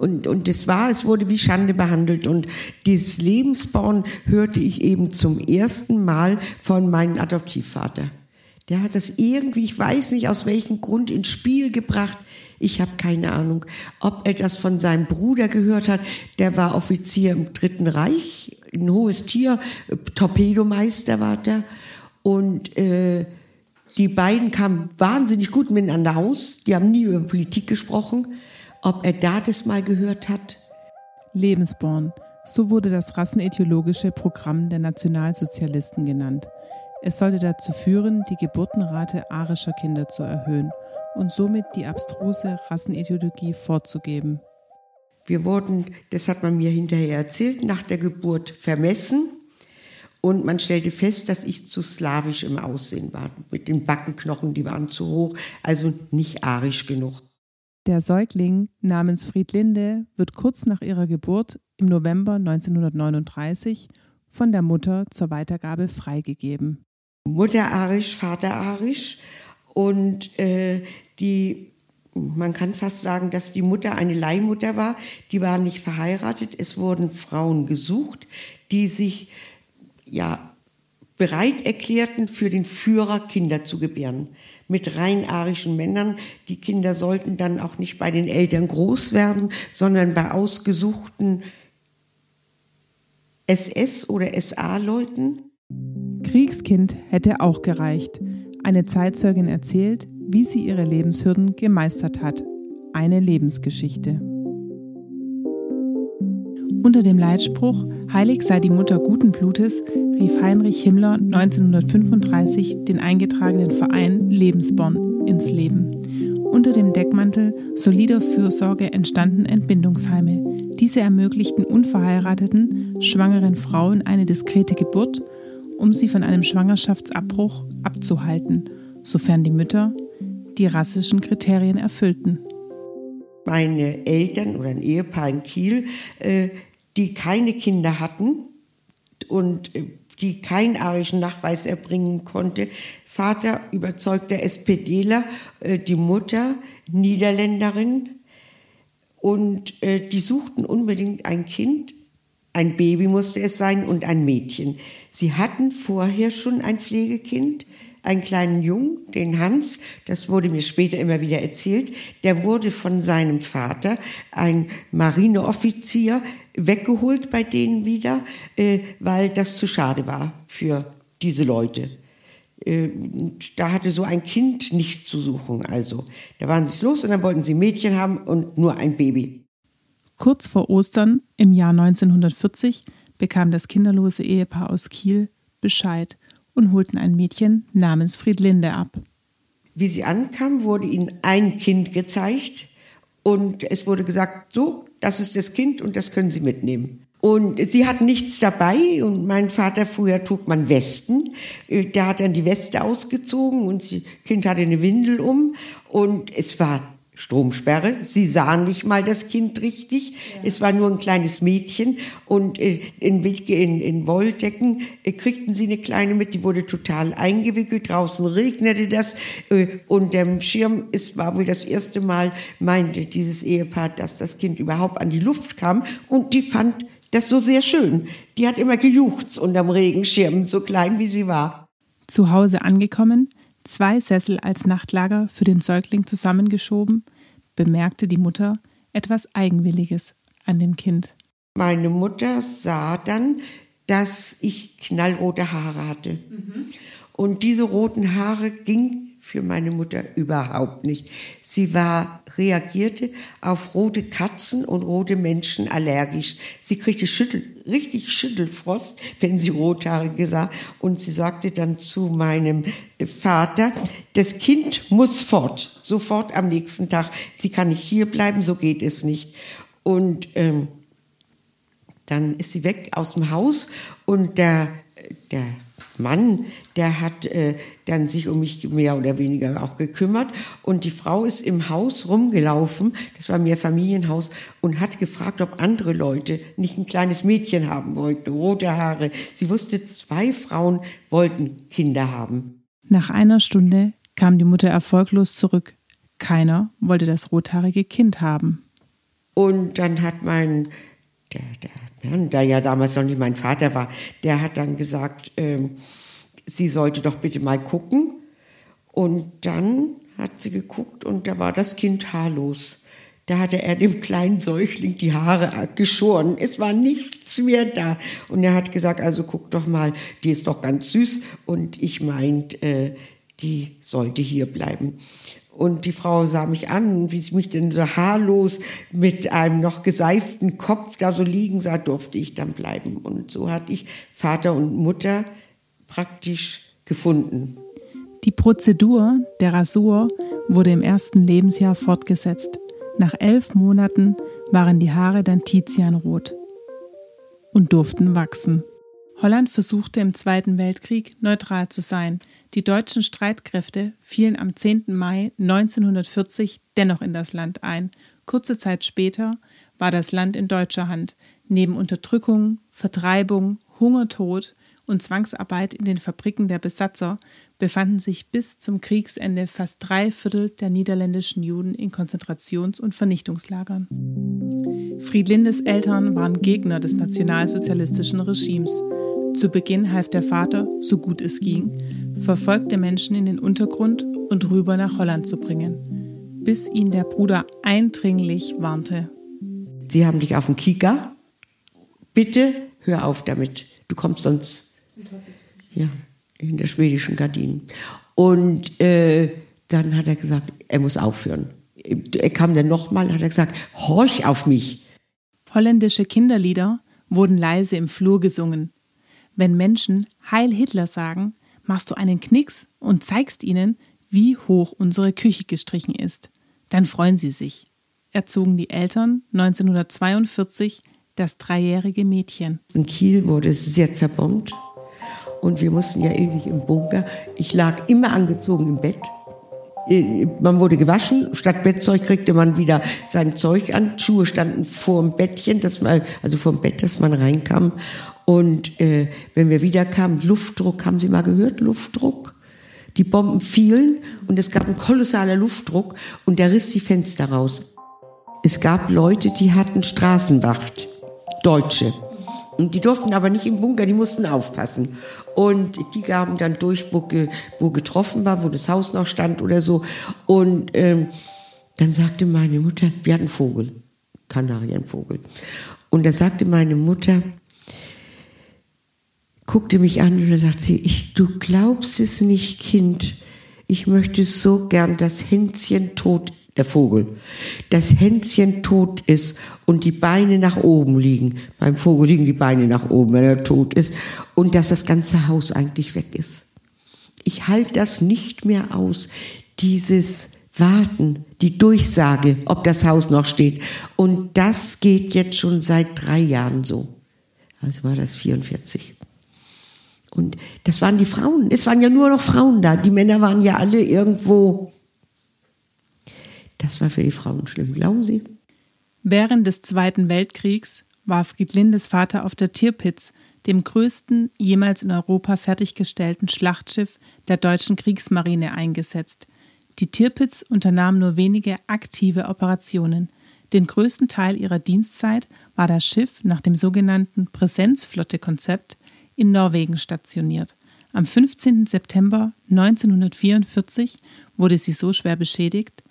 Und, und das war, es wurde wie Schande behandelt. Und dieses Lebensborn hörte ich eben zum ersten Mal von meinem Adoptivvater. Der hat das irgendwie, ich weiß nicht aus welchem Grund, ins Spiel gebracht. Ich habe keine Ahnung, ob er das von seinem Bruder gehört hat. Der war Offizier im Dritten Reich, ein hohes Tier, Torpedomeister war der. Und äh, die beiden kamen wahnsinnig gut miteinander aus. Die haben nie über Politik gesprochen. Ob er da das mal gehört hat? Lebensborn. So wurde das rassenethiologische Programm der Nationalsozialisten genannt. Es sollte dazu führen, die Geburtenrate arischer Kinder zu erhöhen und somit die abstruse Rassenethiologie vorzugeben. Wir wurden, das hat man mir hinterher erzählt, nach der Geburt vermessen und man stellte fest, dass ich zu slawisch im Aussehen war. Mit den Backenknochen, die waren zu hoch, also nicht arisch genug. Der Säugling namens Friedlinde wird kurz nach ihrer Geburt im November 1939 von der Mutter zur Weitergabe freigegeben. Mutter arisch, Vater arisch und äh, die man kann fast sagen, dass die Mutter eine Leihmutter war. Die war nicht verheiratet. Es wurden Frauen gesucht, die sich ja bereit erklärten, für den Führer Kinder zu gebären. Mit rein arischen Männern. Die Kinder sollten dann auch nicht bei den Eltern groß werden, sondern bei ausgesuchten SS- oder SA-Leuten. Kriegskind hätte auch gereicht. Eine Zeitzeugin erzählt, wie sie ihre Lebenshürden gemeistert hat. Eine Lebensgeschichte. Unter dem Leitspruch Heilig sei die Mutter guten Blutes rief Heinrich Himmler 1935 den eingetragenen Verein Lebensborn ins Leben. Unter dem Deckmantel solider Fürsorge entstanden Entbindungsheime. Diese ermöglichten unverheirateten, schwangeren Frauen eine diskrete Geburt, um sie von einem Schwangerschaftsabbruch abzuhalten, sofern die Mütter die rassischen Kriterien erfüllten. Meine Eltern oder ein Ehepaar in Kiel, äh, die keine Kinder hatten und äh, die keinen arischen Nachweis erbringen konnte. Vater überzeugter SPDler, äh, die Mutter Niederländerin. Und äh, die suchten unbedingt ein Kind, ein Baby musste es sein und ein Mädchen. Sie hatten vorher schon ein Pflegekind, einen kleinen Jungen, den Hans, das wurde mir später immer wieder erzählt, der wurde von seinem Vater, ein Marineoffizier, weggeholt bei denen wieder, äh, weil das zu schade war für diese Leute. Äh, da hatte so ein Kind nicht zu suchen. Also, da waren sie los und dann wollten sie Mädchen haben und nur ein Baby. Kurz vor Ostern im Jahr 1940 bekam das kinderlose Ehepaar aus Kiel Bescheid und holten ein Mädchen namens Friedlinde ab. Wie sie ankam, wurde ihnen ein Kind gezeigt und es wurde gesagt, so, das ist das Kind und das können Sie mitnehmen. Und sie hat nichts dabei und mein Vater, früher trug man Westen, äh, der hat dann die Weste ausgezogen und das Kind hatte eine Windel um und es war Stromsperre. Sie sahen nicht mal das Kind richtig. Ja. Es war nur ein kleines Mädchen und äh, in, in, in Wolldecken äh, kriegten sie eine kleine mit, die wurde total eingewickelt. Draußen regnete das äh, und der Schirm, es war wohl das erste Mal, meinte dieses Ehepaar, dass das Kind überhaupt an die Luft kam und die fand das so sehr schön. Die hat immer gejuchzt unterm Regenschirm, so klein wie sie war. Zu Hause angekommen, zwei Sessel als Nachtlager für den Säugling zusammengeschoben, bemerkte die Mutter etwas Eigenwilliges an dem Kind. Meine Mutter sah dann, dass ich knallrote Haare hatte. Mhm. Und diese roten Haare gingen für meine Mutter überhaupt nicht. Sie war, reagierte auf rote Katzen und rote Menschen allergisch. Sie kriegte Schüttel, richtig Schüttelfrost, wenn sie Rothaarige sah. Und sie sagte dann zu meinem Vater, das Kind muss fort, sofort am nächsten Tag. Sie kann nicht hier bleiben, so geht es nicht. Und ähm, dann ist sie weg aus dem Haus und der, der Mann, der hat äh, dann sich um mich mehr oder weniger auch gekümmert. Und die Frau ist im Haus rumgelaufen, das war mehr Familienhaus, und hat gefragt, ob andere Leute nicht ein kleines Mädchen haben wollten, rote Haare. Sie wusste, zwei Frauen wollten Kinder haben. Nach einer Stunde kam die Mutter erfolglos zurück. Keiner wollte das rothaarige Kind haben. Und dann hat mein, der, der Mann, der ja damals noch nicht mein Vater war, der hat dann gesagt, ähm, sie sollte doch bitte mal gucken. Und dann hat sie geguckt und da war das Kind haarlos. Da hatte er dem kleinen Säugling die Haare geschoren. Es war nichts mehr da. Und er hat gesagt, also guck doch mal, die ist doch ganz süß. Und ich meint, äh, die sollte hier bleiben. Und die Frau sah mich an, wie sie mich denn so haarlos mit einem noch geseiften Kopf da so liegen sah, durfte ich dann bleiben. Und so hatte ich Vater und Mutter praktisch gefunden. Die Prozedur der Rasur wurde im ersten Lebensjahr fortgesetzt. Nach elf Monaten waren die Haare dann tizianrot und durften wachsen. Holland versuchte im Zweiten Weltkrieg neutral zu sein. Die deutschen Streitkräfte fielen am 10. Mai 1940 dennoch in das Land ein. Kurze Zeit später war das Land in deutscher Hand. Neben Unterdrückung, Vertreibung, Hungertod und Zwangsarbeit in den Fabriken der Besatzer befanden sich bis zum Kriegsende fast drei Viertel der niederländischen Juden in Konzentrations- und Vernichtungslagern. Friedlindes Eltern waren Gegner des nationalsozialistischen Regimes. Zu Beginn half der Vater, so gut es ging, verfolgte Menschen in den Untergrund und rüber nach Holland zu bringen, bis ihn der Bruder eindringlich warnte. Sie haben dich auf dem Kika. Bitte hör auf damit. Du kommst sonst ja, in der schwedischen Gardinen. Und äh, dann hat er gesagt, er muss aufhören. Er kam dann nochmal, hat er gesagt, horch auf mich. Holländische Kinderlieder wurden leise im Flur gesungen. Wenn Menschen Heil Hitler sagen, machst du einen Knicks und zeigst ihnen, wie hoch unsere Küche gestrichen ist. Dann freuen sie sich. Erzogen die Eltern 1942 das dreijährige Mädchen. In Kiel wurde es sehr zerbombt. Und wir mussten ja ewig im Bunker. Ich lag immer angezogen im Bett. Äh, man wurde gewaschen, statt Bettzeug kriegte man wieder sein Zeug an. Schuhe standen vor dem Bettchen, dass man, also vor dem Bett, dass man reinkam. Und äh, wenn wir wiederkamen, Luftdruck, haben Sie mal gehört, Luftdruck? Die Bomben fielen und es gab einen kolossaler Luftdruck und der riss die Fenster raus. Es gab Leute, die hatten Straßenwacht, Deutsche. Und die durften aber nicht im Bunker, die mussten aufpassen. Und die gaben dann durch, wo, ge, wo getroffen war, wo das Haus noch stand oder so. Und ähm, dann sagte meine Mutter, wir hatten Vogel, Kanarienvogel. Und da sagte meine Mutter, guckte mich an und da sagt sie, ich, du glaubst es nicht, Kind. Ich möchte so gern das Hänschen tot der Vogel, das Händchen tot ist und die Beine nach oben liegen. Beim Vogel liegen die Beine nach oben, wenn er tot ist. Und dass das ganze Haus eigentlich weg ist. Ich halte das nicht mehr aus, dieses Warten, die Durchsage, ob das Haus noch steht. Und das geht jetzt schon seit drei Jahren so. Also war das 44. Und das waren die Frauen. Es waren ja nur noch Frauen da. Die Männer waren ja alle irgendwo das war für die Frauen schlimm, glauben Sie? Während des Zweiten Weltkriegs war Friedlindes Vater auf der Tirpitz, dem größten jemals in Europa fertiggestellten Schlachtschiff der deutschen Kriegsmarine, eingesetzt. Die Tirpitz unternahm nur wenige aktive Operationen. Den größten Teil ihrer Dienstzeit war das Schiff nach dem sogenannten Präsenzflotte-Konzept in Norwegen stationiert. Am 15. September 1944 wurde sie so schwer beschädigt,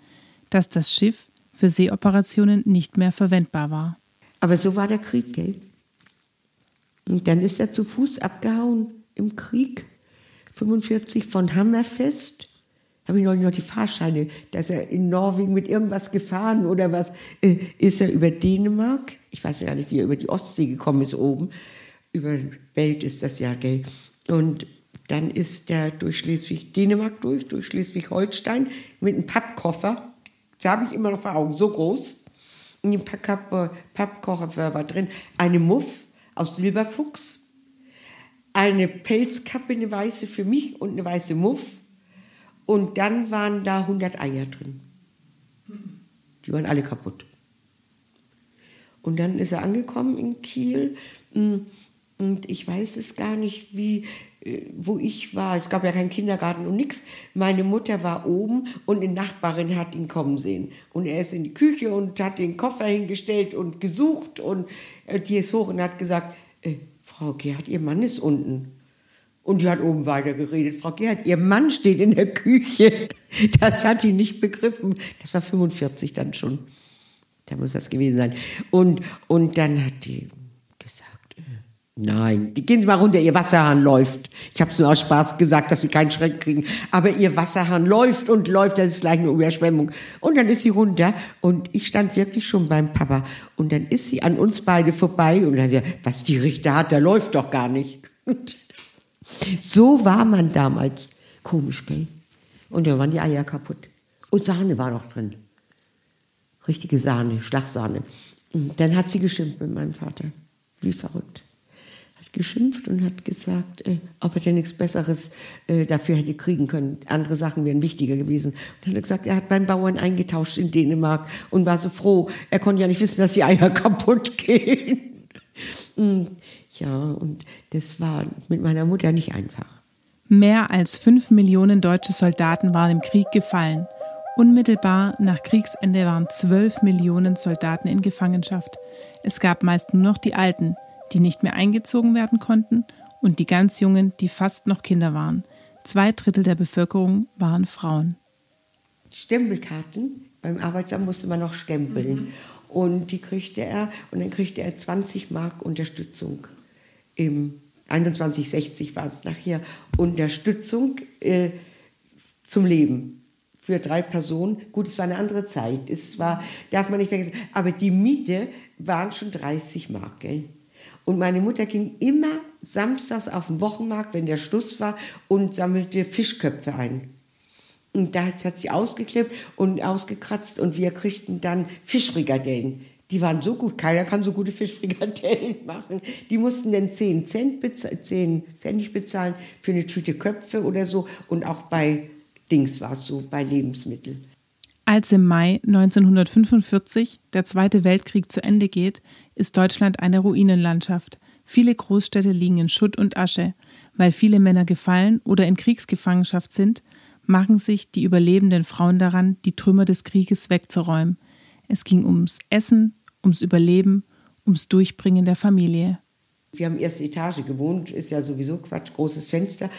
dass das Schiff für Seeoperationen nicht mehr verwendbar war. Aber so war der Krieg, gell? Und dann ist er zu Fuß abgehauen im Krieg, 45 von Hammerfest. Habe ich noch die Fahrscheine, dass er in Norwegen mit irgendwas gefahren oder was. Äh, ist er über Dänemark? Ich weiß ja nicht, wie er über die Ostsee gekommen ist oben. Über Welt ist das ja, gell? Und dann ist er durch Schleswig-Dänemark durch, durch Schleswig-Holstein mit einem Pappkoffer das habe ich immer noch vor Augen, so groß. In dem Pappkocher war drin eine Muff aus Silberfuchs, eine Pelzkappe, eine weiße für mich und eine weiße Muff. Und dann waren da 100 Eier drin. Die waren alle kaputt. Und dann ist er angekommen in Kiel. Und ich weiß es gar nicht, wie, äh, wo ich war. Es gab ja keinen Kindergarten und nichts. Meine Mutter war oben und eine Nachbarin hat ihn kommen sehen. Und er ist in die Küche und hat den Koffer hingestellt und gesucht. Und äh, die ist hoch und hat gesagt, äh, Frau Gerhard, Ihr Mann ist unten. Und die hat oben weiter geredet. Frau Gerhard, Ihr Mann steht in der Küche. Das hat sie nicht begriffen. Das war 45 dann schon. Da muss das gewesen sein. Und, und dann hat die nein, gehen Sie mal runter, Ihr Wasserhahn läuft. Ich habe es nur aus Spaß gesagt, dass Sie keinen Schreck kriegen. Aber Ihr Wasserhahn läuft und läuft, das ist gleich eine Überschwemmung. Und dann ist sie runter und ich stand wirklich schon beim Papa. Und dann ist sie an uns beide vorbei und dann sie, was die Richter hat, der läuft doch gar nicht. So war man damals. Komisch, gell? Und dann waren die Eier kaputt. Und Sahne war noch drin. Richtige Sahne, Schlagsahne. Und dann hat sie geschimpft mit meinem Vater. Wie verrückt. Geschimpft und hat gesagt, äh, ob er denn nichts Besseres äh, dafür hätte kriegen können. Andere Sachen wären wichtiger gewesen. Und dann hat er gesagt, er hat beim Bauern eingetauscht in Dänemark und war so froh. Er konnte ja nicht wissen, dass die Eier kaputt gehen. Mm, ja, und das war mit meiner Mutter nicht einfach. Mehr als fünf Millionen deutsche Soldaten waren im Krieg gefallen. Unmittelbar nach Kriegsende waren zwölf Millionen Soldaten in Gefangenschaft. Es gab meist nur noch die Alten, die nicht mehr eingezogen werden konnten, und die ganz Jungen, die fast noch Kinder waren. Zwei Drittel der Bevölkerung waren Frauen. Stempelkarten, beim Arbeitsamt musste man noch stempeln. Mhm. Und die kriegte er, und dann kriegte er 20 Mark Unterstützung. Im 2160 war es nachher Unterstützung äh, zum Leben für drei Personen. Gut, es war eine andere Zeit. Es war, darf man nicht vergessen. Aber die Miete waren schon 30 Mark. Gell? Und meine Mutter ging immer samstags auf den Wochenmarkt, wenn der Schluss war, und sammelte Fischköpfe ein. Und da hat sie ausgeklebt und ausgekratzt und wir kriegten dann Fischfrikadellen. Die waren so gut, keiner kann so gute Fischfrikadellen machen. Die mussten dann 10 Cent, 10 Pfennig bezahlen für eine Tüte Köpfe oder so. Und auch bei Dings war es so bei Lebensmitteln. Als im Mai 1945 der Zweite Weltkrieg zu Ende geht, ist Deutschland eine Ruinenlandschaft. Viele Großstädte liegen in Schutt und Asche. Weil viele Männer gefallen oder in Kriegsgefangenschaft sind, machen sich die überlebenden Frauen daran, die Trümmer des Krieges wegzuräumen. Es ging ums Essen, ums Überleben, ums Durchbringen der Familie. Wir haben erste Etage gewohnt, ist ja sowieso Quatsch, großes Fenster.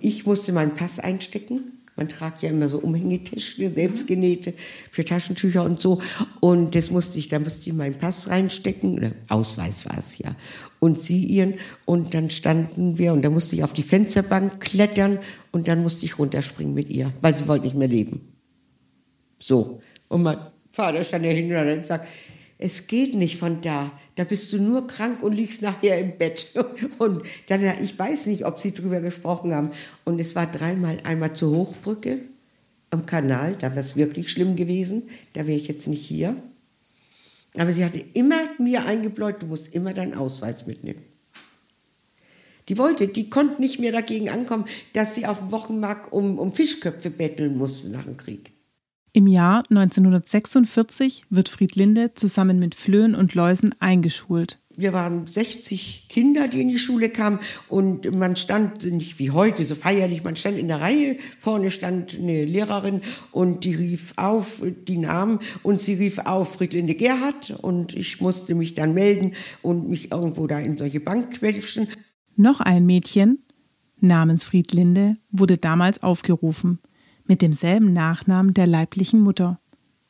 Ich musste meinen Pass einstecken man tragt ja immer so Umhängetische, selbstgenähte für Taschentücher und so. Und das musste ich, da musste ich meinen Pass reinstecken, oder Ausweis war es ja, und sie ihren. Und dann standen wir und da musste ich auf die Fensterbank klettern und dann musste ich runterspringen mit ihr, weil sie wollte nicht mehr leben. So. Und mein Vater stand ja hin und hat gesagt, es geht nicht von da. Da bist du nur krank und liegst nachher im Bett. Und dann, ich weiß nicht, ob sie drüber gesprochen haben. Und es war dreimal, einmal zur Hochbrücke am Kanal, da wäre es wirklich schlimm gewesen. Da wäre ich jetzt nicht hier. Aber sie hatte immer mir eingebläut, du musst immer deinen Ausweis mitnehmen. Die wollte, die konnte nicht mehr dagegen ankommen, dass sie auf dem Wochenmarkt um, um Fischköpfe betteln musste nach dem Krieg. Im Jahr 1946 wird Friedlinde zusammen mit Flöhen und Läusen eingeschult. Wir waren 60 Kinder, die in die Schule kamen. Und man stand nicht wie heute so feierlich, man stand in der Reihe, vorne stand eine Lehrerin und die rief auf die Namen und sie rief auf Friedlinde Gerhard. Und ich musste mich dann melden und mich irgendwo da in solche Bank quetschen. Noch ein Mädchen namens Friedlinde wurde damals aufgerufen mit demselben Nachnamen der leiblichen Mutter.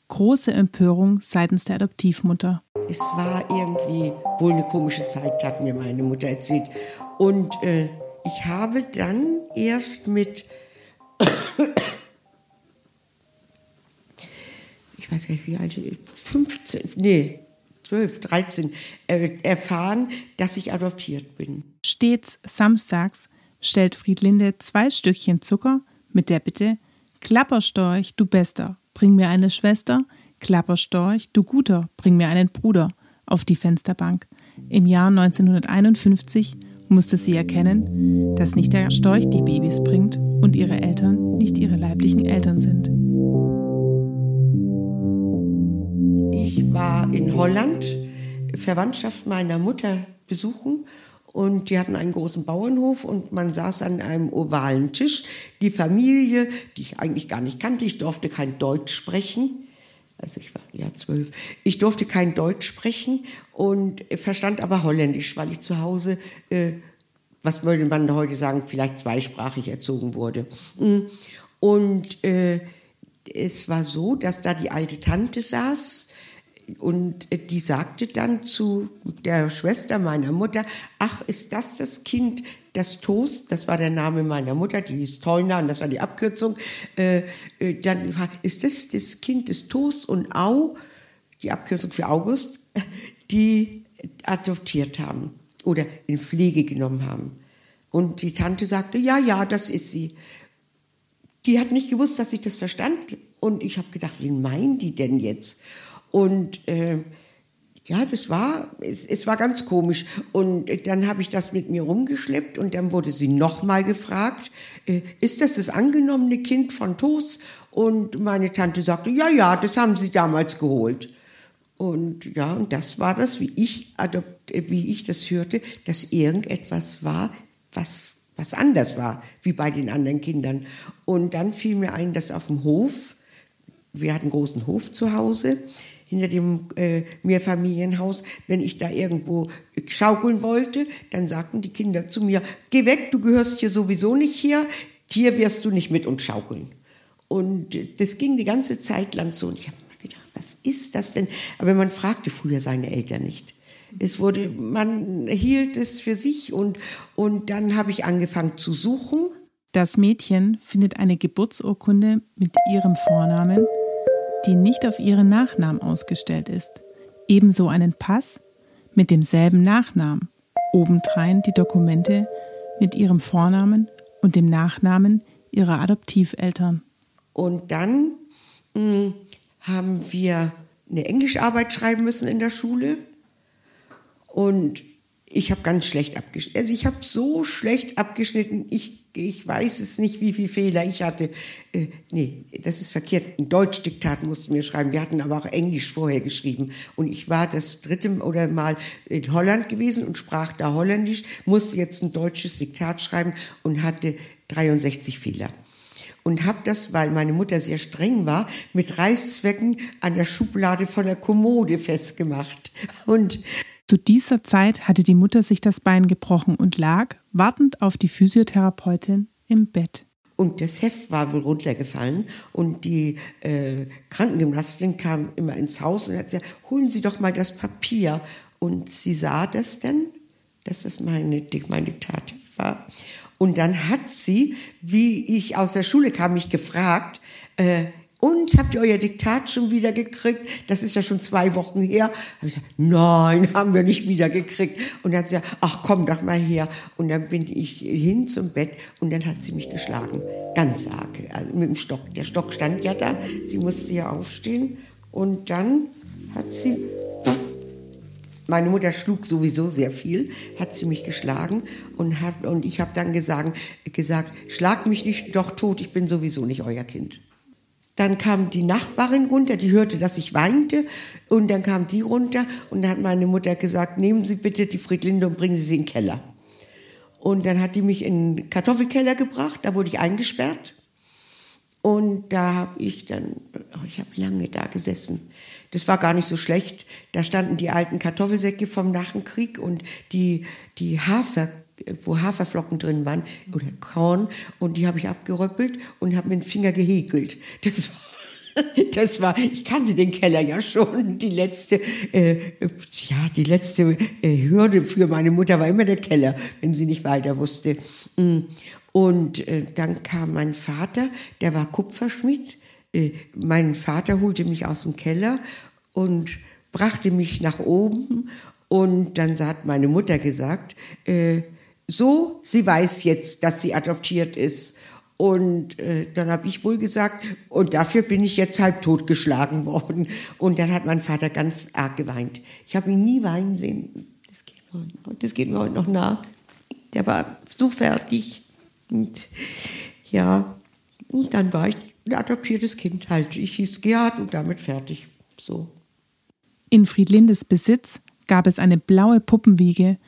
Große Empörung seitens der Adoptivmutter. Es war irgendwie wohl eine komische Zeit, hat mir meine Mutter erzählt. Und äh, ich habe dann erst mit, ich weiß gar nicht wie alt, 15, nee, 12, 13, äh, erfahren, dass ich adoptiert bin. Stets samstags stellt Friedlinde zwei Stückchen Zucker mit der Bitte, Klapperstorch, du Bester, bring mir eine Schwester. Klapperstorch, du Guter, bring mir einen Bruder auf die Fensterbank. Im Jahr 1951 musste sie erkennen, dass nicht der Storch die Babys bringt und ihre Eltern nicht ihre leiblichen Eltern sind. Ich war in Holland, Verwandtschaft meiner Mutter besuchen Und die hatten einen großen Bauernhof und man saß an einem ovalen Tisch. Die Familie, die ich eigentlich gar nicht kannte, ich durfte kein Deutsch sprechen. Also ich war ja zwölf. Ich durfte kein Deutsch sprechen und verstand aber Holländisch, weil ich zu Hause, äh, was würde man heute sagen, vielleicht zweisprachig erzogen wurde. Mm. Und äh, es war so, dass da die alte Tante saß und die sagte dann zu der Schwester meiner Mutter, ach, ist das das Kind, das Toast, das war der Name meiner Mutter, die hieß Teuna und das war die Abkürzung, äh, äh, dann ist das das Kind des Toast und Au, die Abkürzung für August, die adoptiert haben oder in Pflege genommen haben. Und die Tante sagte, ja, ja, das ist sie. Die hat nicht gewusst, dass ich das verstand. Und ich habe gedacht, wen meinen die denn jetzt? Und äh, ja, das war, es, es, war ganz komisch. Und dann habe ich das mit mir rumgeschleppt und dann wurde sie nochmal gefragt, äh, ist das das angenommene Kind von Tos? Und meine Tante sagte, ja, ja, das haben sie damals geholt. Und ja, und das war das, wie ich, wie ich das hörte, dass irgendetwas war, was, was anders war, wie bei den anderen Kindern. Und dann fiel mir ein, dass auf dem Hof, wir hatten einen großen Hof zu Hause, hinter dem äh, Mehrfamilienhaus, wenn ich da irgendwo schaukeln wollte, dann sagten die Kinder zu mir, geh weg, du gehörst hier sowieso nicht her, hier wirst du nicht mit uns schaukeln. Und das ging die ganze Zeit lang so. Und ich habe mir gedacht, was ist das denn? Aber man fragte früher seine Eltern nicht. Es wurde, man hielt es für sich und, und dann habe ich angefangen zu suchen. Das Mädchen findet eine Geburtsurkunde mit ihrem Vornamen die nicht auf ihren Nachnamen ausgestellt ist. Ebenso einen Pass mit demselben Nachnamen. Obendrein die Dokumente mit ihrem Vornamen und dem Nachnamen ihrer Adoptiveltern. Und dann mh, hm, haben wir eine Englischarbeit schreiben müssen in der Schule. Und ich habe ganz schlecht abgeschnitten. Also ich habe so schlecht abgeschnitten. Ich, ich weiß es nicht, wie viele Fehler ich hatte. Äh, nee, das ist verkehrt. Ein Deutschdiktat mussten wir schreiben. Wir hatten aber auch Englisch vorher geschrieben. Und ich war das dritte oder Mal in Holland gewesen und sprach da Holländisch, musste jetzt ein deutsches Diktat schreiben und hatte 63 Fehler und habe das, weil meine Mutter sehr streng war, mit Reißzwecken an der Schublade von der Kommode festgemacht. Und zu dieser Zeit hatte die Mutter sich das Bein gebrochen und lag, wartend auf die Physiotherapeutin, im Bett. Und das Heft war wohl runtergefallen und die äh, Krankengymnastin kam immer ins Haus und hat gesagt, holen Sie doch mal das Papier. Und sie sah das dann, dass das meine, mein Diktat war. Und dann hat sie, wie ich aus der Schule kam, mich gefragt, äh, und habt ihr euer Diktat schon wieder gekriegt? Das ist ja schon zwei Wochen her. Hab ich gesagt, nein, haben wir nicht wieder gekriegt. Und dann hat sie gesagt, ach komm doch mal her. Und dann bin ich hin zum Bett und dann hat sie mich geschlagen. Ganz arg. Also mit dem Stock. Der Stock stand ja da. Sie musste ja aufstehen. Und dann hat sie, meine Mutter schlug sowieso sehr viel, hat sie mich geschlagen und, hat, und ich habe dann gesagt, gesagt, schlag mich nicht doch tot, ich bin sowieso nicht euer Kind. Dann kam die Nachbarin runter, die hörte, dass ich weinte. Und dann kam die runter und dann hat meine Mutter gesagt, nehmen Sie bitte die Friedlinde und bringen Sie sie in den Keller. Und dann hat die mich in den Kartoffelkeller gebracht, da wurde ich eingesperrt. Und da habe ich dann, oh, ich habe lange da gesessen. Das war gar nicht so schlecht. Da standen die alten Kartoffelsäcke vom Nachenkrieg und die, die Hafer wo Haferflocken drin waren oder Korn und die habe ich abgeröppelt und habe mit dem Finger gehäkelt. Das war das war, ich kannte den Keller ja schon. Die letzte, äh, ja, die letzte äh, Hürde für meine Mutter war immer der Keller, wenn sie nicht weiter wusste. Mm. Und äh, dann kam mein Vater, der war Kupferschmied. Äh, mein Vater holte mich aus dem Keller und brachte mich nach oben. Und dann hat meine Mutter gesagt, äh, so, sie weiß jetzt, dass sie adoptiert ist. Und äh, dann habe ich wohl gesagt, und dafür bin ich jetzt halb totgeschlagen worden. Und dann hat mein Vater ganz arg geweint. Ich habe ihn nie weinen sehen. Das geht, mir, das geht mir heute noch nah. Der war so fertig. Und ja, und dann war ich ein adoptiertes Kind halt. Ich hieß Gerhard und damit fertig. So. In Friedlindes Besitz gab es eine blaue Puppenwiege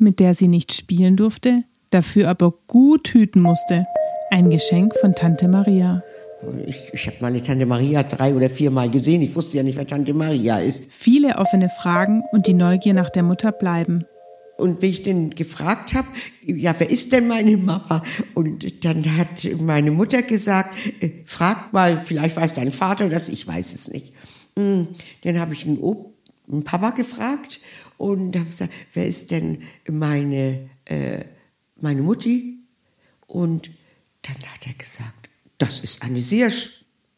mit der sie nicht spielen durfte, dafür aber gut hüten musste. Ein Geschenk von Tante Maria. Ich, ich habe meine Tante Maria drei oder viermal gesehen. Ich wusste ja nicht, wer Tante Maria ist. Viele offene Fragen und die Neugier nach der Mutter bleiben. Und wenn ich den gefragt habe, ja, wer ist denn meine Mama? Und dann hat meine Mutter gesagt, äh, frag mal, vielleicht weiß dein Vater das, ich weiß es nicht. Hm, dann habe ich einen, einen Papa gefragt und habe gesagt, wer ist denn meine, äh, meine Mutti? Und dann hat er gesagt, das ist eine sehr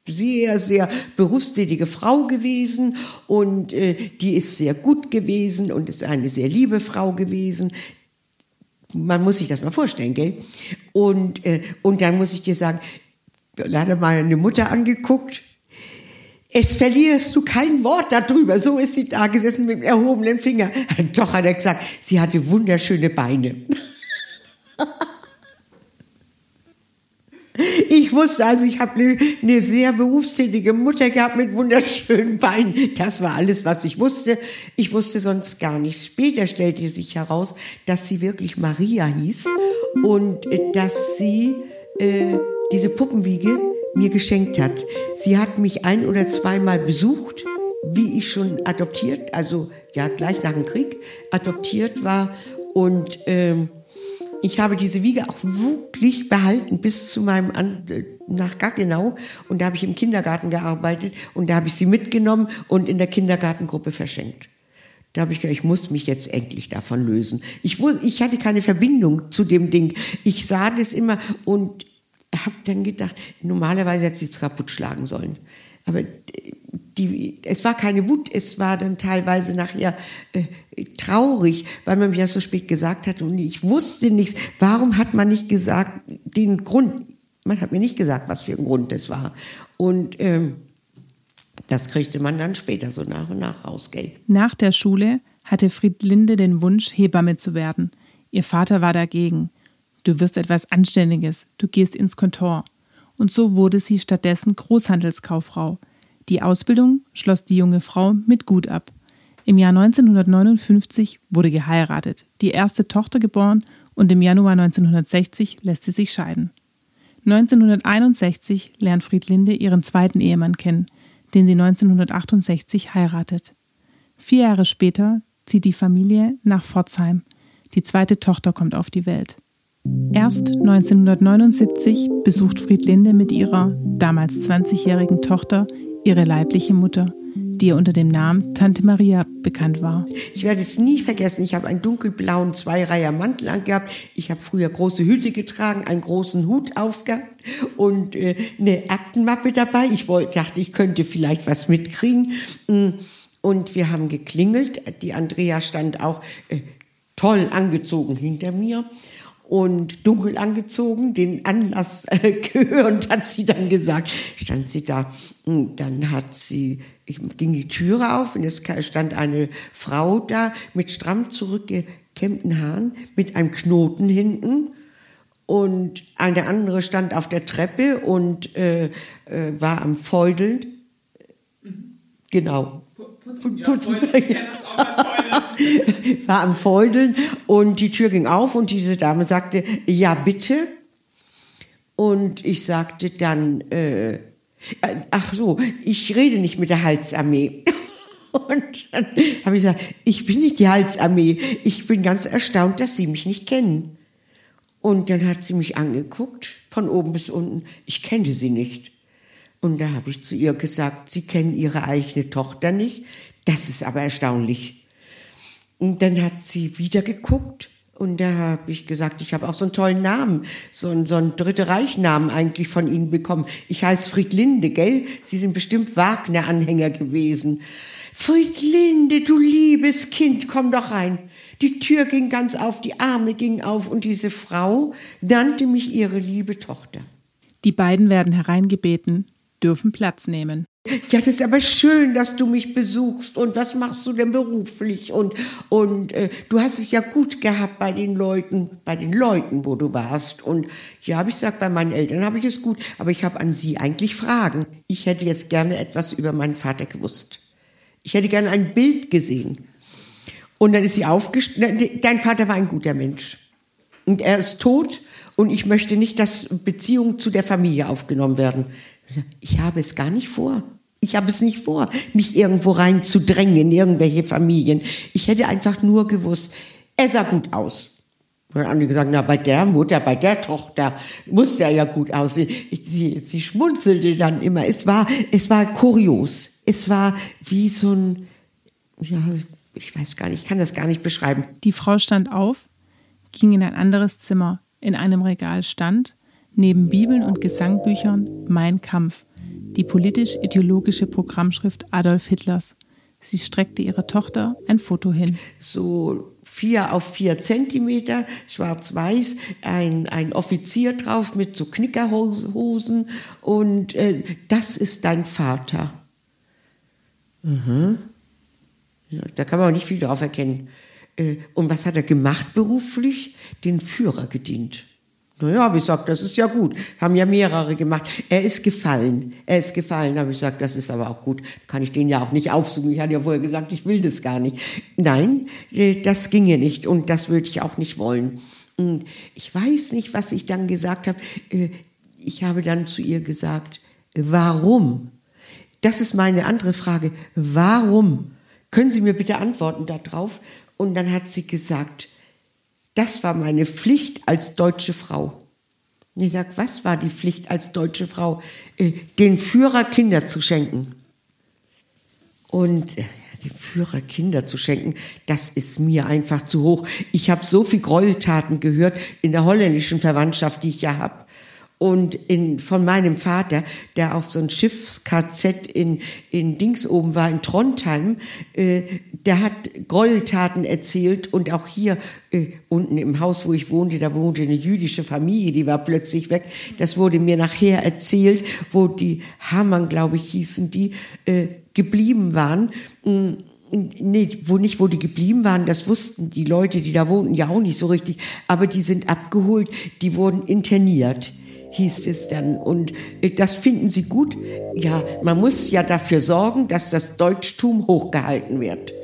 sehr, sehr berufstätige Frau gewesen und äh, die ist sehr gut gewesen und ist eine sehr liebe Frau gewesen. Man muss sich das mal vorstellen, gell? Und, äh, und dann muss ich dir sagen, dann hat er meine Mutter angeguckt. Es verlierst du kein Wort darüber. So ist sie da gesessen mit dem erhobenen Finger. Doch hat er gesagt, sie hatte wunderschöne Beine. Ich wusste also, ich habe eine, sehr berufstätige Mutter gehabt mit wunderschönen Beinen. Das war alles, was ich wusste. Ich wusste sonst gar nichts. Später stellte sich heraus, dass sie wirklich Maria hieß und äh, dass sie äh, diese Puppenwiege mir geschenkt hat. Sie hat mich ein oder zweimal besucht, wie ich schon adoptiert, also ja gleich nach dem Krieg adoptiert war und ähm, ich habe diese Wiege auch wirklich behalten bis zu meinem An nach Gaggenau und da habe ich im Kindergarten gearbeitet und da habe ich sie mitgenommen und in der Kindergartengruppe verschenkt. Da habe ich gedacht, ich muss mich jetzt endlich davon lösen. Ich, ich hatte keine Verbindung zu dem Ding. Ich sah das immer und habe dann gedacht, normalerweise hätte sie es kaputt schlagen sollen. Aber die, es war keine Wut, es war dann teilweise nachher äh, traurig, weil man mir das so spät gesagt hat und ich wusste nichts. Warum hat man nicht gesagt, den Grund, man hat mir nicht gesagt, was für ein Grund das war. Und ähm, das kriegte man dann später so nach und nach raus, gell? Nach der Schule hatte Friedlinde den Wunsch, Hebamme zu werden. Ihr Vater war dagegen. Du wirst etwas Anständiges, du gehst ins Kontor. Und so wurde sie stattdessen Großhandelskauffrau – die Ausbildung schloss die junge Frau mit Gut ab. Im Jahr 1959 wurde geheiratet, die erste Tochter geboren und im Januar 1960 lässt sie sich scheiden. 1961 lernt Friedlinde ihren zweiten Ehemann kennen, den sie 1968 heiratet. Vier Jahre später zieht die Familie nach Pforzheim. Die zweite Tochter kommt auf die Welt. Erst 1979 besucht Friedlinde mit ihrer damals 20-jährigen Tochter ihre leibliche Mutter, die ihr unter dem Namen Tante Maria bekannt war. Ich werde es nie vergessen. Ich habe einen dunkelblauen Zweireiher Mantel angehabt. Ich habe früher große Hüte getragen, einen großen Hut aufgehabt und äh, eine Aktenmappe dabei. Ich dachte, ich könnte vielleicht was mitkriegen. Mm, und wir haben geklingelt. Die Andrea stand auch äh, toll angezogen hinter mir und dunkel angezogen, den Anlass äh, gehörend, hat sie dann gesagt, stand sie da. Und dann hat sie, ich ging die Türe auf und es stand eine Frau da mit stramm zurückgekämmten Haaren, mit einem Knoten hinten. Und eine andere stand auf der Treppe und äh, äh, war am Feudeln. Mhm. Genau. Putzen. Putzen. Ja, war am Feudeln und die Tür ging auf und diese Dame sagte, ja bitte. Und ich sagte dann, äh, ach so, ich rede nicht mit der Halsarmee. Und dann habe ich gesagt, ich bin nicht die Halsarmee. Ich bin ganz erstaunt, dass Sie mich nicht kennen. Und dann hat sie mich angeguckt, von oben bis unten. Ich kenne sie nicht. Und da habe ich zu ihr gesagt, Sie kennen Ihre eigene Tochter nicht. Das ist aber erstaunlich. Und dann hat sie wieder geguckt und da habe ich gesagt, ich habe auch so einen tollen Namen, so einen, so einen Dritte Reich-Namen eigentlich von Ihnen bekommen. Ich heiße Friedlinde, gell? Sie sind bestimmt Wagner-Anhänger gewesen. Friedlinde, du liebes Kind, komm doch rein. Die Tür ging ganz auf, die Arme gingen auf und diese Frau nannte mich ihre liebe Tochter. Die beiden werden hereingebeten, dürfen Platz nehmen. Ja, das ist aber schön, dass du mich besuchst. Und was machst du denn beruflich? Und, und äh, du hast es ja gut gehabt bei den Leuten, bei den Leuten, wo du warst. Und ja, habe ich gesagt, bei meinen Eltern habe ich es gut. Aber ich habe an sie eigentlich Fragen. Ich hätte jetzt gerne etwas über meinen Vater gewusst. Ich hätte gerne ein Bild gesehen. Und dann ist sie aufgestanden. Dein Vater war ein guter Mensch. Und er ist tot und ich möchte nicht, dass Beziehungen zu der Familie aufgenommen werden. Ich habe es gar nicht vor. Ich habe es nicht vor, mich irgendwo reinzudrängen in irgendwelche Familien. Ich hätte einfach nur gewusst, er sah gut aus. Und dann haben die gesagt, na, bei der Mutter, bei der Tochter muss der ja gut aussehen. Sie, sie schmunzelte dann immer. Es war, es war kurios. Es war wie so ein, ja, ich weiß gar nicht, ich kann das gar nicht beschreiben. Die Frau stand auf, ging in ein anderes Zimmer. In einem Regal stand, neben Bibeln und Gesangbüchern, Mein Kampf, die politisch-ideologische Programmschrift Adolf Hitlers. Sie streckte ihrer Tochter ein Foto hin. So vier auf vier Zentimeter, schwarz-weiß, ein, ein Offizier drauf mit so Knickerhosen und äh, das ist dein Vater. Mhm. Da kann man auch nicht viel drauf erkennen. Äh, und was hat er gemacht beruflich? Den Führer gedient. Naja, habe ich gesagt, das ist ja gut. Haben ja mehrere gemacht. Er ist gefallen. Er ist gefallen, habe ich gesagt, das ist aber auch gut. Kann ich den ja auch nicht aufsuchen. Ich hatte ja vorher gesagt, ich will das gar nicht. Nein, äh, das ginge nicht und das würde ich auch nicht wollen. Ich weiß nicht, was ich dann gesagt habe. Äh, ich habe dann zu ihr gesagt, warum? Das ist meine andere Frage. Warum? Können Sie mir bitte antworten darauf? Und dann hat sie gesagt, das war meine Pflicht als deutsche Frau. Und ich sage, was war die Pflicht als deutsche Frau? Äh, den Führer Kinder zu schenken. Und äh, den Führer Kinder zu schenken, das ist mir einfach zu hoch. Ich habe so viel Gräueltaten gehört in der holländischen Verwandtschaft, die ich ja habe und in, von meinem Vater, der auf so ein Schiffs-KZ in, in Dings oben war, in Trondheim, äh, der hat Gräueltaten erzählt und auch hier äh, unten im Haus, wo ich wohnte, da wohnte eine jüdische Familie, die war plötzlich weg. Das wurde mir nachher erzählt, wo die Hamann, glaube ich, hießen die, äh, geblieben waren. Mm, nee, wo nicht, wo die geblieben waren, das wussten die Leute, die da wohnten, ja auch nicht so richtig. Aber die sind abgeholt, die wurden interniert hieß es dann. Und äh, das finden Sie gut? Ja, man muss ja dafür sorgen, dass das Deutschtum hochgehalten wird.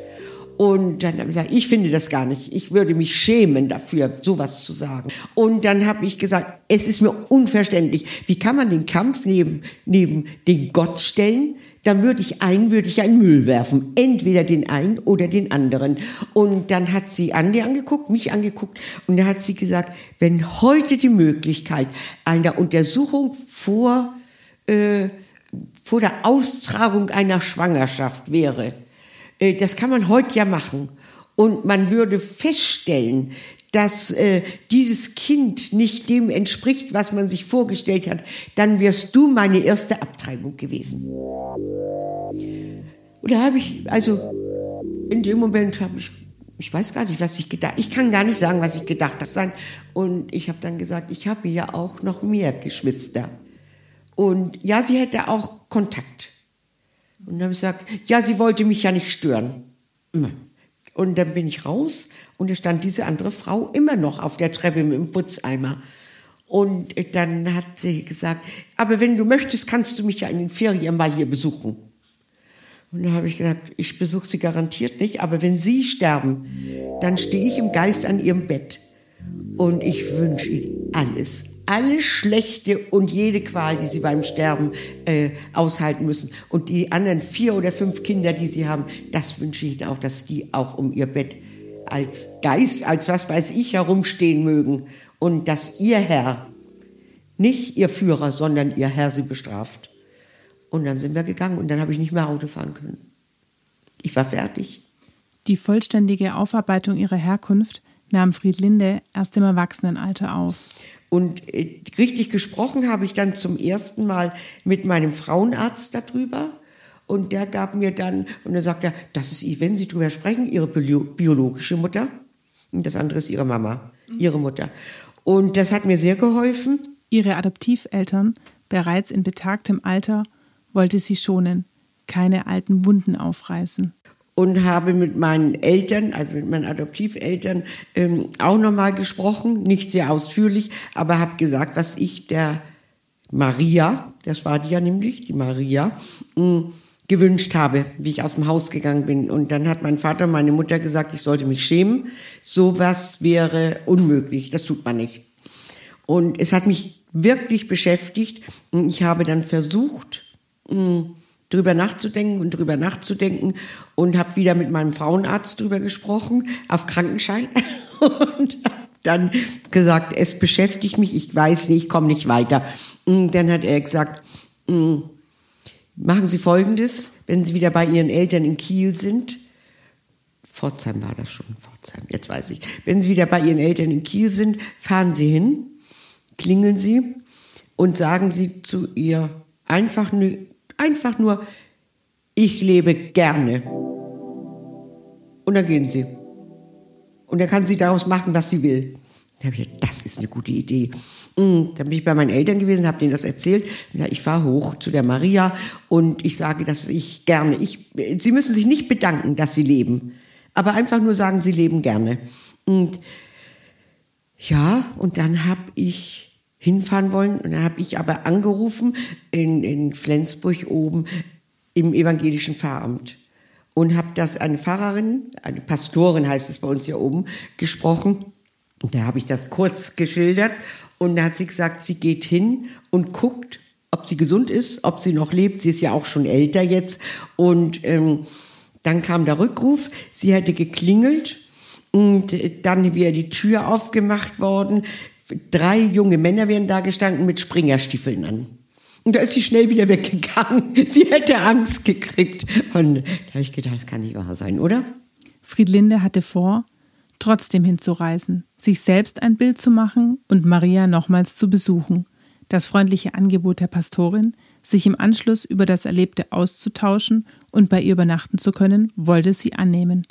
Und dann habe ich gesagt, ich finde das gar nicht. Ich würde mich schämen dafür, sowas zu sagen. Und dann habe ich gesagt, es ist mir unverständlich. Wie kann man den Kampf neben, neben den Gott stellen? Dann würde ich einen, würde ich einen Müll werfen. Entweder den einen oder den anderen. Und dann hat sie Andi angeguckt, mich angeguckt und da hat sie gesagt, wenn heute die Möglichkeit einer Untersuchung vor, äh, vor der Austragung einer Schwangerschaft wäre, äh, das kann man heute ja machen. Und man würde feststellen, dass äh, dieses Kind nicht dem entspricht, was man sich vorgestellt hat, dann wirst du meine erste Abtreibung gewesen. Und da habe ich, also in dem Moment habe ich, ich weiß gar nicht, was ich gedacht, ich kann gar nicht sagen, was ich gedacht habe. Und ich habe dann gesagt, ich habe ja auch noch mehr Geschwister. Und ja, sie hätte auch Kontakt. Und dann habe ich gesagt, ja, sie wollte mich ja nicht stören. Und dann bin ich raus und da stand diese andere Frau immer noch auf der Treppe mit dem Putzeimer. Und dann hat sie gesagt, aber wenn du möchtest, kannst du mich ja in den Ferien mal hier besuchen. Und da habe ich gesagt, ich besuche sie garantiert nicht, aber wenn sie sterben, dann stehe ich im Geist an ihrem Bett. Und ich wünsche ihnen alles, alles Schlechte und jede Qual, die sie beim Sterben äh, aushalten müssen. Und die anderen vier oder fünf Kinder, die sie haben, das wünsche ich ihnen auch, dass die auch um ihr Bett als Geist, als was weiß ich herumstehen mögen. Und dass ihr Herr, nicht ihr Führer, sondern ihr Herr sie bestraft. Und dann sind wir gegangen und dann habe ich nicht mehr Auto fahren können. Ich war fertig. Die vollständige Aufarbeitung ihrer Herkunft nahm Friedlinde erst im Erwachsenenalter auf. Und äh, richtig gesprochen habe ich dann zum ersten Mal mit meinem Frauenarzt darüber. Und der gab mir dann, und er sagte, das ist, wenn Sie darüber sprechen, Ihre biologische Mutter. Und das andere ist Ihre Mama, Ihre Mutter. Und das hat mir sehr geholfen. Ihre Adoptiveltern, bereits in betagtem Alter, wollte sie schonen, keine alten Wunden aufreißen und habe mit meinen Eltern, also mit meinen Adoptiveltern, ähm, auch nochmal gesprochen, nicht sehr ausführlich, aber habe gesagt, was ich der Maria, das war die ja nämlich, die Maria, mh, mm, gewünscht habe, wie ich aus dem Haus gegangen bin. Und dann hat mein Vater und meine Mutter gesagt, ich sollte mich schämen. Sowas wäre unmöglich. Das tut man nicht. Und es hat mich wirklich beschäftigt. Und ich habe dann versucht, mh, drüber nachzudenken und drüber nachzudenken und habe wieder mit meinem Frauenarzt drüber gesprochen, auf Krankenschein. und dann gesagt, es beschäftigt mich, ich weiß nicht, ich komme nicht weiter. Und dann hat er gesagt, machen Sie Folgendes, wenn Sie wieder bei Ihren Eltern in Kiel sind, Pforzheim war das schon, Pforzheim, jetzt weiß ich. Wenn Sie wieder bei Ihren Eltern in Kiel sind, fahren Sie hin, klingeln Sie und sagen Sie zu ihr einfach, einfach nur, ich lebe gerne. Und dann gehen Sie. Und dann kann sie daraus machen, was sie will. Da habe ich gedacht, das ist eine gute Idee. Mm, dann bin ich bei meinen Eltern gewesen, habe denen das erzählt. Ich fahre hoch zu der Maria und ich sage, dass ich gerne, ich, sie müssen sich nicht bedanken, dass sie leben, aber einfach nur sagen, sie leben gerne. Und ja, und dann habe ich hinfahren wollen und dann habe ich aber angerufen in, in Flensburg oben im evangelischen Pfarramt und habe das eine Pfarrerin, eine Pastorin heißt es bei uns hier oben, gesprochen. Und da habe ich das kurz geschildert und da hat sie gesagt, sie geht hin und guckt, ob sie gesund ist, ob sie noch lebt. Sie ist ja auch schon älter jetzt. Und ähm, dann kam der Rückruf, sie hätte geklingelt und dann wäre die Tür aufgemacht worden. Drei junge Männer wären da gestanden mit Springerstiefeln an. Und da ist sie schnell wieder weggegangen. Sie hätte Angst gekriegt. Und da habe ich gedacht, das kann nicht wahr sein, oder? Friedlinde hatte vor, trotzdem hinzureisen, sich selbst ein Bild zu machen und Maria nochmals zu besuchen. Das freundliche Angebot der Pastorin, sich im Anschluss über das Erlebte auszutauschen und bei ihr übernachten zu können, wollte sie annehmen.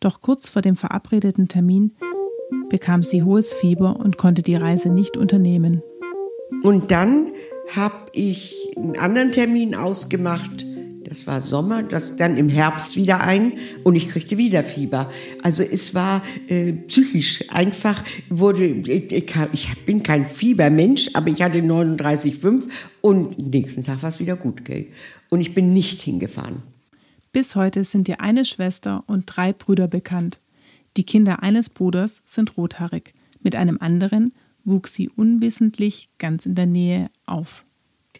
Doch kurz vor dem verabredeten Termin bekam sie hohes Fieber und konnte die Reise nicht unternehmen. Und dann habe ich einen anderen Termin ausgemacht. Das war Sommer, das dann im Herbst wieder ein und ich kriegte wieder Fieber. Also es war äh, psychisch einfach wurde ich, ich, bin kein Fiebermensch, aber ich hatte 39,5 und nächsten Tag war es wieder gut, gell? Und ich bin nicht hingefahren. Bis heute sind ihr eine Schwester und drei Brüder bekannt. Die Kinder eines Bruders sind rothaarig, mit einem anderen wuchs sie unwissentlich ganz in der Nähe auf.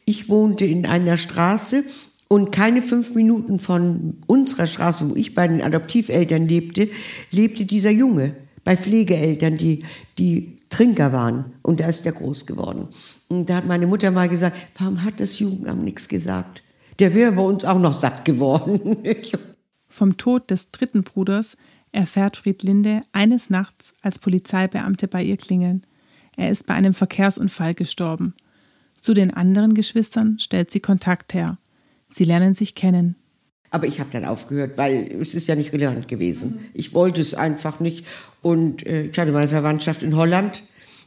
Ich wohnte in einer Straße und keine fünf Minuten von unserer Straße, wo ich bei den Adoptiveltern lebte, lebte dieser Junge bei Pflegeeltern, die, die Trinker waren. Und da ist der groß geworden. Und da hat meine Mutter mal gesagt, warum hat das Jugendamt nichts gesagt? Der wäre bei uns auch noch satt geworden. Vom Tod des dritten Bruders erfährt Friedlinde eines Nachts, als Polizeibeamte bei ihr klingeln. Er ist bei einem Verkehrsunfall gestorben. Zu den anderen Geschwistern stellt sie Kontakt her. Sie lernen sich kennen. Aber ich habe dann aufgehört, weil es ist ja nicht relevant gewesen. Ich wollte es einfach nicht. Und äh, ich hatte meine Verwandtschaft in Holland.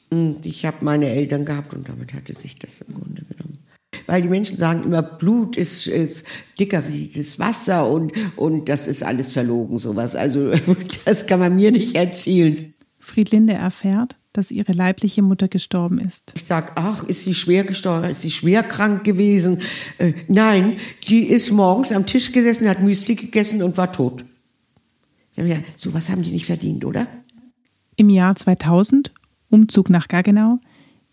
Und ich habe meine Eltern gehabt und damit hatte sich das im Grunde genommen. Weil die Menschen sagen immer, Blut ist, ist dicker wie das Wasser und, und das ist alles verlogen, sowas. Also das kann man mir nicht erzählen. Friedlinde erfährt, dass ihre leibliche Mutter gestorben ist. Ich sage, ach, ist sie schwer gestorben, ist sie schwer krank gewesen? Äh, nein, die ist morgens am Tisch gesessen, hat Müsli gegessen und war tot. Ja, sowas haben die nicht verdient, oder? Im Jahr 2000, Umzug nach Gaggenau,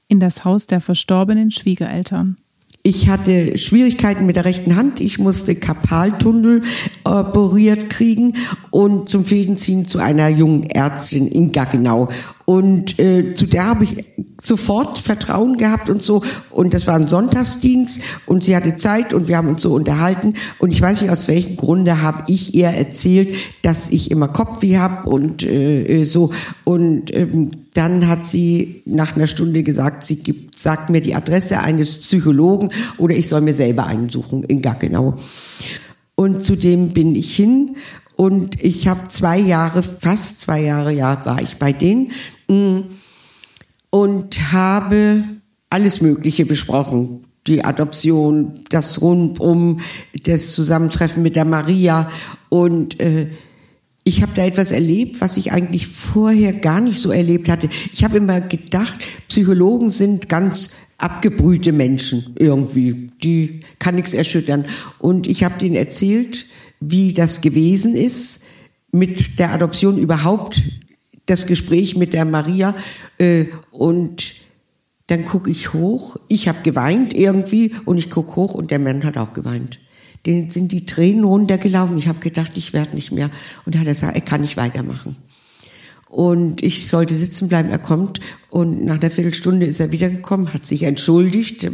in das Haus der verstorbenen Schwiegereltern. Ich hatte Schwierigkeiten mit der rechten Hand. Ich musste Kapaltunnel operiert kriegen und zum Fädenziehen zu einer jungen Ärztin in Gaggenau. Und äh, zu der habe ich sofort Vertrauen gehabt und so. Und das war ein Sonntagsdienst und sie hatte Zeit und wir haben uns so unterhalten. Und ich weiß nicht, aus welchem Grunde habe ich ihr erzählt, dass ich immer Kopfweh habe und äh, so. Und ähm, dann hat sie nach einer Stunde gesagt, sie gibt, sagt mir die Adresse eines Psychologen oder ich soll mir selber einen suchen in Gaggenau. Und zudem bin ich hin und ich habe zwei Jahre, fast zwei Jahre, ja, war ich bei denen mm, und habe alles Mögliche besprochen. Die Adoption, das Rundum, das Zusammentreffen mit der Maria und äh, ich habe da etwas erlebt, was ich eigentlich vorher gar nicht so erlebt hatte. Ich habe immer gedacht, Psychologen sind ganz abgebrühte Menschen irgendwie, die kann nichts erschüttern. Und ich habe denen erzählt, wie das gewesen ist mit der Adoption überhaupt, das Gespräch mit der Maria äh, und dann gucke ich hoch. Ich habe geweint irgendwie und ich gucke hoch und der Mann hat auch geweint denen sind die Tränen runtergelaufen. Ich habe gedacht, ich werde nicht mehr. Und er hat gesagt, er kann nicht weitermachen. Und ich sollte sitzen bleiben. Er kommt und nach einer Viertelstunde ist er wiedergekommen, hat sich entschuldigt.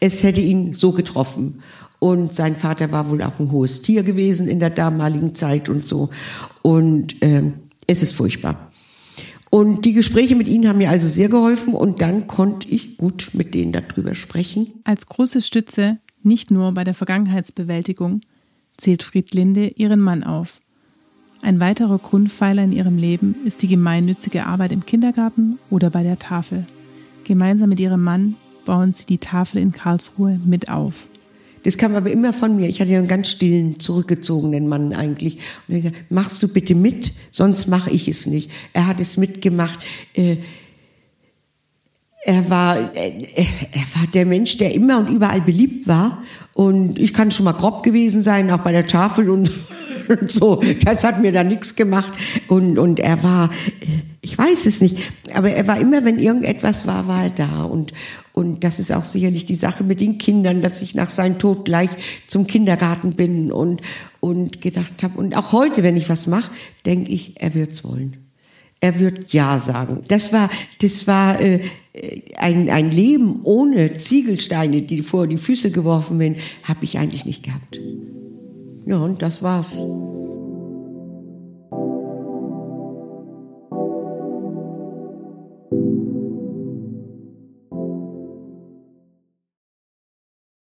Es hätte ihn so getroffen. Und sein Vater war wohl auch ein hohes Tier gewesen in der damaligen Zeit und so. Und äh, es ist furchtbar. Und die Gespräche mit ihnen haben mir also sehr geholfen und dann konnte ich gut mit denen darüber sprechen. Als große Stütze nicht nur bei der Vergangenheitsbewältigung zählt Friedlinde ihren Mann auf. Ein weiterer Grundpfeiler in ihrem Leben ist die gemeinnützige Arbeit im Kindergarten oder bei der Tafel. Gemeinsam mit ihrem Mann bauen sie die Tafel in Karlsruhe mit auf. Das kam aber immer von mir. Ich hatte ja einen ganz stillen, zurückgezogenen Mann eigentlich. Und hat gesagt, machst du bitte mit, sonst mache ich es nicht. Er hat es mitgemacht. Äh, er war, äh, er war der Mensch, der immer und überall beliebt war. Und ich kann schon mal grob gewesen sein, auch bei der Tafel und, und so. Das hat mir da nichts gemacht. Und, und er war, äh, ich weiß es nicht, aber er war immer, wenn irgendetwas war, war er da. Und, und das ist auch sicherlich die Sache mit den Kindern, dass ich nach seinem Tod gleich zum Kindergarten bin und, und gedacht habe. Und auch heute, wenn ich was mache, denke ich, er wird's wollen er wird Ja sagen. Das war, das war äh, ein, ein Leben ohne Ziegelsteine, die vor die Füße geworfen werden, habe ich eigentlich nicht gehabt. Ja, und das war's.